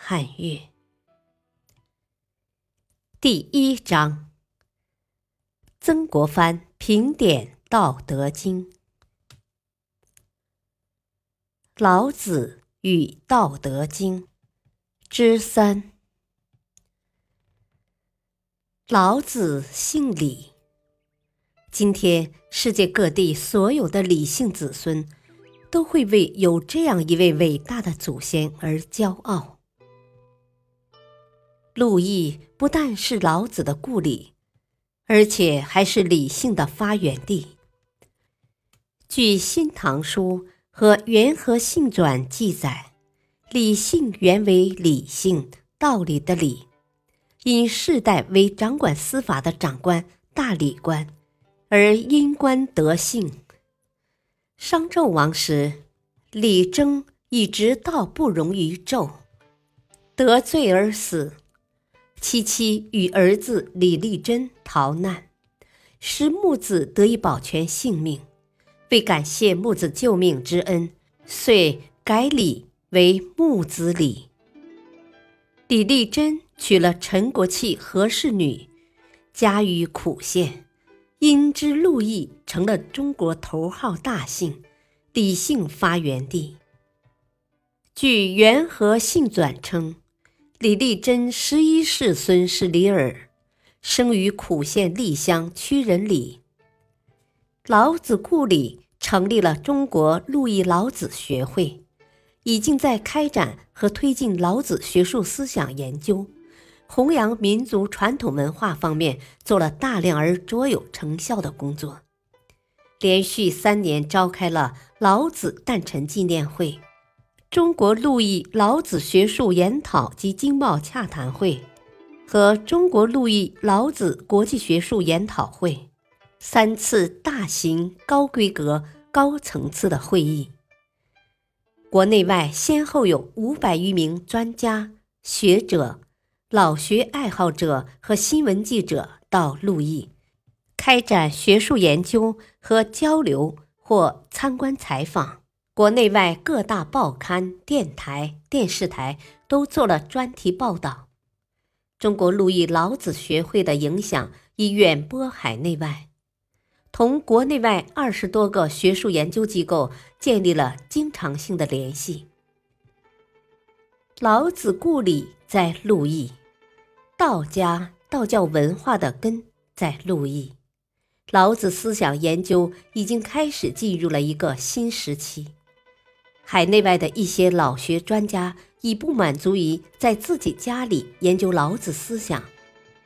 汉乐。第一章：曾国藩评点《道德经》。老子与《道德经》之三。老子姓李。今天，世界各地所有的李姓子孙，都会为有这样一位伟大的祖先而骄傲。陆毅不但是老子的故里，而且还是李姓的发源地。据《新唐书》和《元和信传》记载，李姓原为李姓，道理的理，因世代为掌管司法的长官大理官。而因官得姓。商纣王时，李征以直道不容于纣，得罪而死。七七与儿子李立珍逃难，使木子得以保全性命。为感谢木子救命之恩，遂改李为木子李。李立珍娶了陈国器何氏女，家于苦县。因之陆毅成了中国头号大姓，李姓发源地。据《元和信传》称，李立珍十一世孙是李耳，生于苦县栗乡曲仁里。老子故里成立了中国陆毅老子学会，已经在开展和推进老子学术思想研究。弘扬民族传统文化方面做了大量而卓有成效的工作，连续三年召开了老子诞辰纪念会、中国陆毅老子学术研讨及经贸洽谈会和中国陆毅老子国际学术研讨会三次大型、高规格、高层次的会议，国内外先后有五百余名专家学者。老学爱好者和新闻记者到陆毅，开展学术研究和交流或参观采访。国内外各大报刊、电台、电视台都做了专题报道。中国陆毅老子学会的影响已远播海内外，同国内外二十多个学术研究机构建立了经常性的联系。老子故里在陆毅。道家道教文化的根在陆毅，老子思想研究已经开始进入了一个新时期。海内外的一些老学专家已不满足于在自己家里研究老子思想，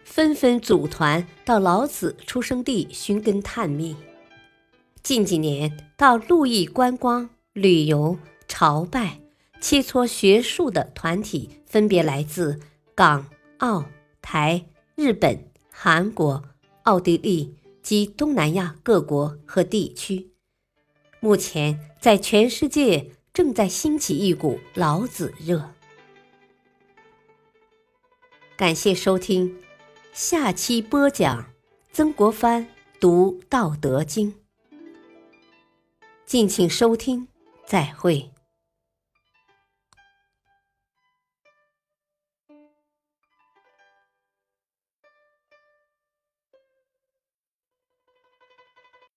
纷纷组团到老子出生地寻根探秘。近几年到陆毅观光、旅游、朝拜、切磋学术的团体分别来自港、澳。台、日本、韩国、奥地利及东南亚各国和地区，目前在全世界正在兴起一股老子热。感谢收听，下期播讲曾国藩读《道德经》，敬请收听，再会。